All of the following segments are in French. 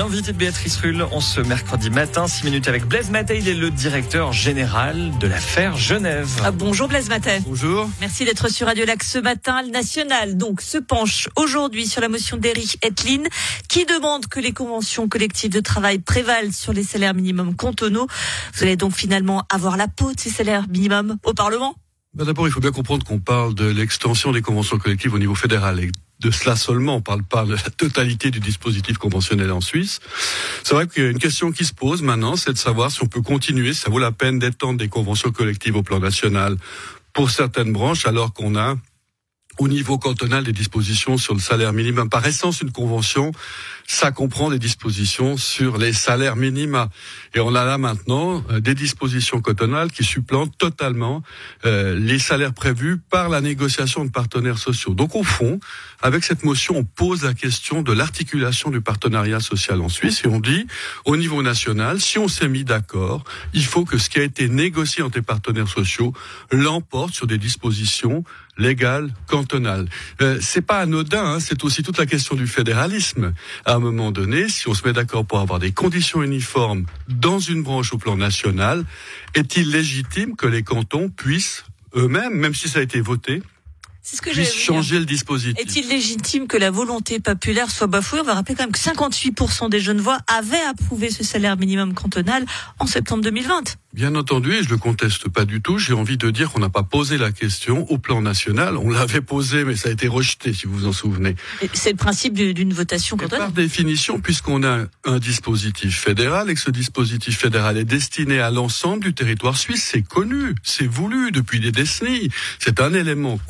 L'invité de Béatrice Rulle en ce mercredi matin, 6 minutes avec Blaise Mattei, il est le directeur général de l'affaire Genève. Ah, bonjour Blaise Mattei. Bonjour. Merci d'être sur Radio Lac ce matin. Le national donc se penche aujourd'hui sur la motion d'Eric Etlin qui demande que les conventions collectives de travail prévalent sur les salaires minimums cantonaux. Vous allez donc finalement avoir la peau de ces salaires minimums au Parlement? Ben D'abord, il faut bien comprendre qu'on parle de l'extension des conventions collectives au niveau fédéral et de cela seulement, on parle pas de la totalité du dispositif conventionnel en Suisse. C'est vrai qu'il y a une question qui se pose maintenant, c'est de savoir si on peut continuer, si ça vaut la peine d'étendre des conventions collectives au plan national pour certaines branches, alors qu'on a au niveau cantonal des dispositions sur le salaire minimum. Par essence, une convention, ça comprend des dispositions sur les salaires minima. Et on a là maintenant euh, des dispositions cantonales qui supplantent totalement euh, les salaires prévus par la négociation de partenaires sociaux. Donc au fond, avec cette motion, on pose la question de l'articulation du partenariat social en Suisse et on dit, au niveau national, si on s'est mis d'accord, il faut que ce qui a été négocié entre les partenaires sociaux l'emporte sur des dispositions légales cantonales. Euh, c'est pas anodin, hein, c'est aussi toute la question du fédéralisme. À un moment donné, si on se met d'accord pour avoir des conditions uniformes dans une branche au plan national, est-il légitime que les cantons puissent eux-mêmes, même si ça a été voté, c'est ce que puisse changer le dispositif. Est-il légitime que la volonté populaire soit bafouée On va rappeler quand même que 58% des jeunes voix avaient approuvé ce salaire minimum cantonal en septembre 2020. Bien entendu, et je le conteste pas du tout, j'ai envie de dire qu'on n'a pas posé la question au plan national. On l'avait posé, mais ça a été rejeté, si vous vous en souvenez. C'est le principe d'une votation cantonale. par définition, puisqu'on a un dispositif fédéral et que ce dispositif fédéral est destiné à l'ensemble du territoire suisse, c'est connu, c'est voulu depuis des décennies. C'est un élément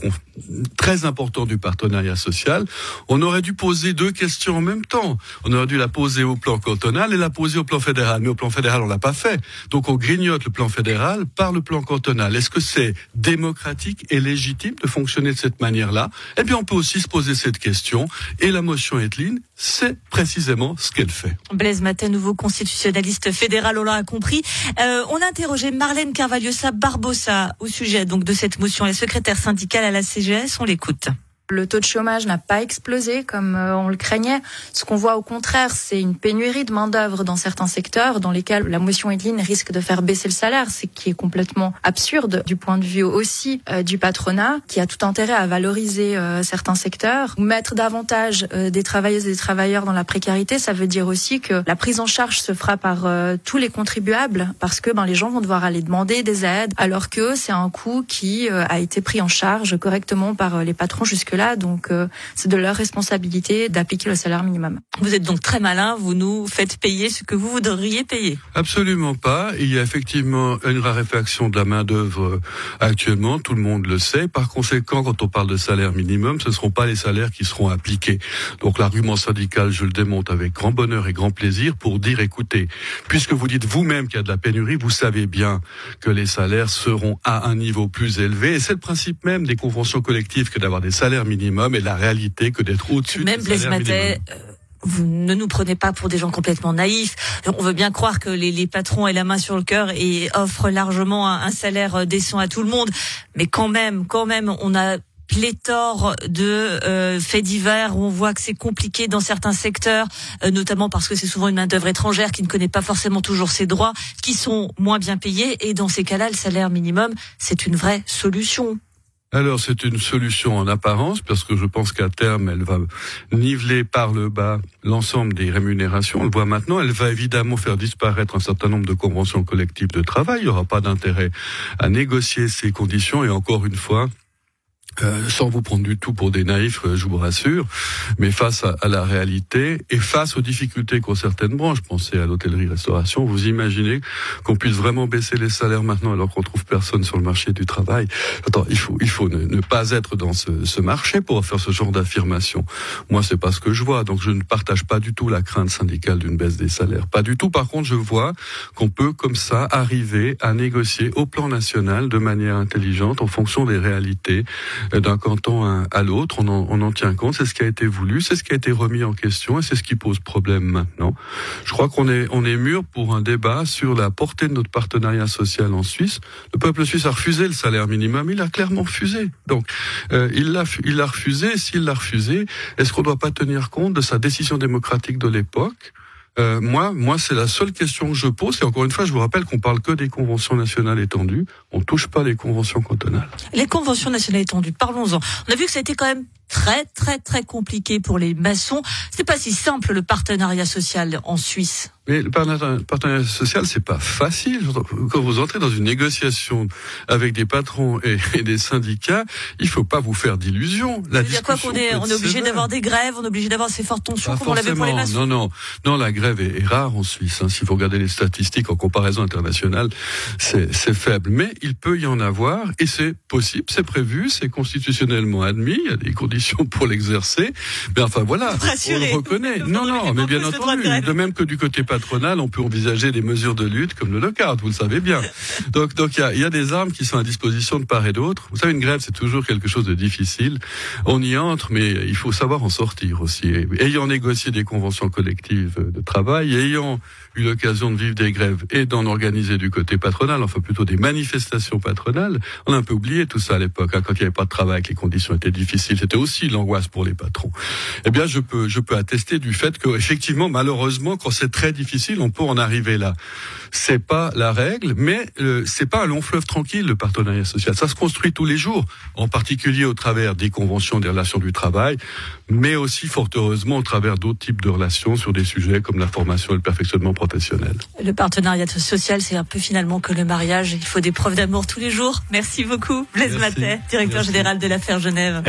très important du partenariat social. On aurait dû poser deux questions en même temps. On aurait dû la poser au plan cantonal et la poser au plan fédéral. Mais au plan fédéral, on l'a pas fait. Donc on grignote le plan fédéral par le plan cantonal. Est-ce que c'est démocratique et légitime de fonctionner de cette manière-là? Eh bien, on peut aussi se poser cette question. Et la motion Etline, c'est précisément ce qu'elle fait. Blaise Matin, nouveau constitutionnaliste fédéral, on l'a compris. Euh, on a interrogé Marlène Carvalhosa Barbosa au sujet donc de cette motion. La secrétaire syndicale à la CGS, on l'écoute. Le taux de chômage n'a pas explosé comme euh, on le craignait. Ce qu'on voit au contraire, c'est une pénurie de main-d'œuvre dans certains secteurs dans lesquels la motion Edline risque de faire baisser le salaire, ce qui est complètement absurde du point de vue aussi euh, du patronat qui a tout intérêt à valoriser euh, certains secteurs. Mettre davantage des travailleuses et des travailleurs dans la précarité, ça veut dire aussi que la prise en charge se fera par tous les contribuables parce que ben, les gens vont devoir aller demander des aides alors que c'est un coût qui a été pris en charge correctement par les patrons jusque-là donc euh, c'est de leur responsabilité d'appliquer le salaire minimum. Vous êtes donc très malin, vous nous faites payer ce que vous voudriez payer. Absolument pas. Il y a effectivement une raréfaction de la main d'œuvre euh, actuellement, tout le monde le sait. Par conséquent, quand on parle de salaire minimum, ce ne seront pas les salaires qui seront appliqués. Donc l'argument syndical, je le démonte avec grand bonheur et grand plaisir pour dire, écoutez, puisque vous dites vous-même qu'il y a de la pénurie, vous savez bien que les salaires seront à un niveau plus élevé. Et c'est le principe même des conventions collectives que d'avoir des salaires minimum et la réalité que d'être au-dessus Même Blaise Matet, euh, vous ne nous prenez pas pour des gens complètement naïfs. On veut bien croire que les, les patrons aient la main sur le cœur et offrent largement un, salaire euh, décent à tout le monde. Mais quand même, quand même, on a pléthore de euh, faits divers où on voit que c'est compliqué dans certains secteurs, notamment parce que c'est souvent une main d'œuvre étrangère qui ne connaît pas forcément toujours ses droits, qui sont moins bien payés. Et dans ces cas-là, le salaire minimum, c'est une vraie solution. Alors c'est une solution en apparence parce que je pense qu'à terme elle va niveler par le bas l'ensemble des rémunérations. On le voit maintenant, elle va évidemment faire disparaître un certain nombre de conventions collectives de travail. Il n'y aura pas d'intérêt à négocier ces conditions et encore une fois, euh, sans vous prendre du tout pour des naïfs, euh, je vous rassure, mais face à, la réalité et face aux difficultés qu'ont certaines branches, pensez à l'hôtellerie-restauration, vous imaginez qu'on puisse vraiment baisser les salaires maintenant alors qu'on trouve personne sur le marché du travail. Attends, il faut, il faut ne, pas être dans ce, ce, marché pour faire ce genre d'affirmation. Moi, c'est pas ce que je vois, donc je ne partage pas du tout la crainte syndicale d'une baisse des salaires. Pas du tout. Par contre, je vois qu'on peut comme ça arriver à négocier au plan national de manière intelligente en fonction des réalités d'un canton à l'autre. On, on, en tient compte. C'est ce qui a été voulu, c'est ce qui a été remis en question et c'est ce qui pose problème maintenant. Je crois qu'on est, on est mûr pour un débat sur la portée de notre partenariat social en Suisse. Le peuple suisse a refusé le salaire minimum. Il a clairement refusé. Donc, euh, il l'a, il l'a refusé. S'il l'a refusé, est-ce qu'on ne doit pas tenir compte de sa décision démocratique de l'époque euh, moi, moi, c'est la seule question que je pose. Et encore une fois, je vous rappelle qu'on parle que des conventions nationales étendues. On touche pas les conventions cantonales. Les conventions nationales étendues, parlons-en. On a vu que ça a été quand même très, très, très compliqué pour les maçons. C'est pas si simple le partenariat social en Suisse. Mais le partenariat social, c'est pas facile. Quand vous entrez dans une négociation avec des patrons et, des syndicats, il faut pas vous faire d'illusions. La dire quoi qu'on est, on est obligé d'avoir des grèves, on est obligé d'avoir ces fortes tensions comme on l'avait pour les maçons. Non, non, non, la grève est, rare en Suisse. Hein. S'il faut regarder les statistiques en comparaison internationale, c'est faible. Mais il peut y en avoir et c'est possible, c'est prévu, c'est constitutionnellement admis. Il y a des conditions pour l'exercer. Mais enfin voilà, on le reconnaît. non, non, mais bien entendu. De même que du côté patron on peut envisager des mesures de lutte comme le lockout, vous le savez bien. Donc, donc il y a, y a, des armes qui sont à disposition de part et d'autre. Vous savez, une grève, c'est toujours quelque chose de difficile. On y entre, mais il faut savoir en sortir aussi. ayant négocié des conventions collectives de travail, ayant eu l'occasion de vivre des grèves et d'en organiser du côté patronal, enfin plutôt des manifestations patronales, on a un peu oublié tout ça à l'époque, hein, quand il n'y avait pas de travail, que les conditions étaient difficiles. C'était aussi l'angoisse pour les patrons. Eh bien, je peux, je peux attester du fait que, effectivement, malheureusement, quand c'est très difficile, on peut en arriver là. C'est pas la règle, mais euh, c'est pas un long fleuve tranquille le partenariat social. Ça se construit tous les jours, en particulier au travers des conventions des relations du travail, mais aussi fort heureusement au travers d'autres types de relations sur des sujets comme la formation et le perfectionnement professionnel. Le partenariat social, c'est un peu finalement que le mariage. Il faut des preuves d'amour tous les jours. Merci beaucoup, Blaise Matet, directeur général de l'affaire Genève.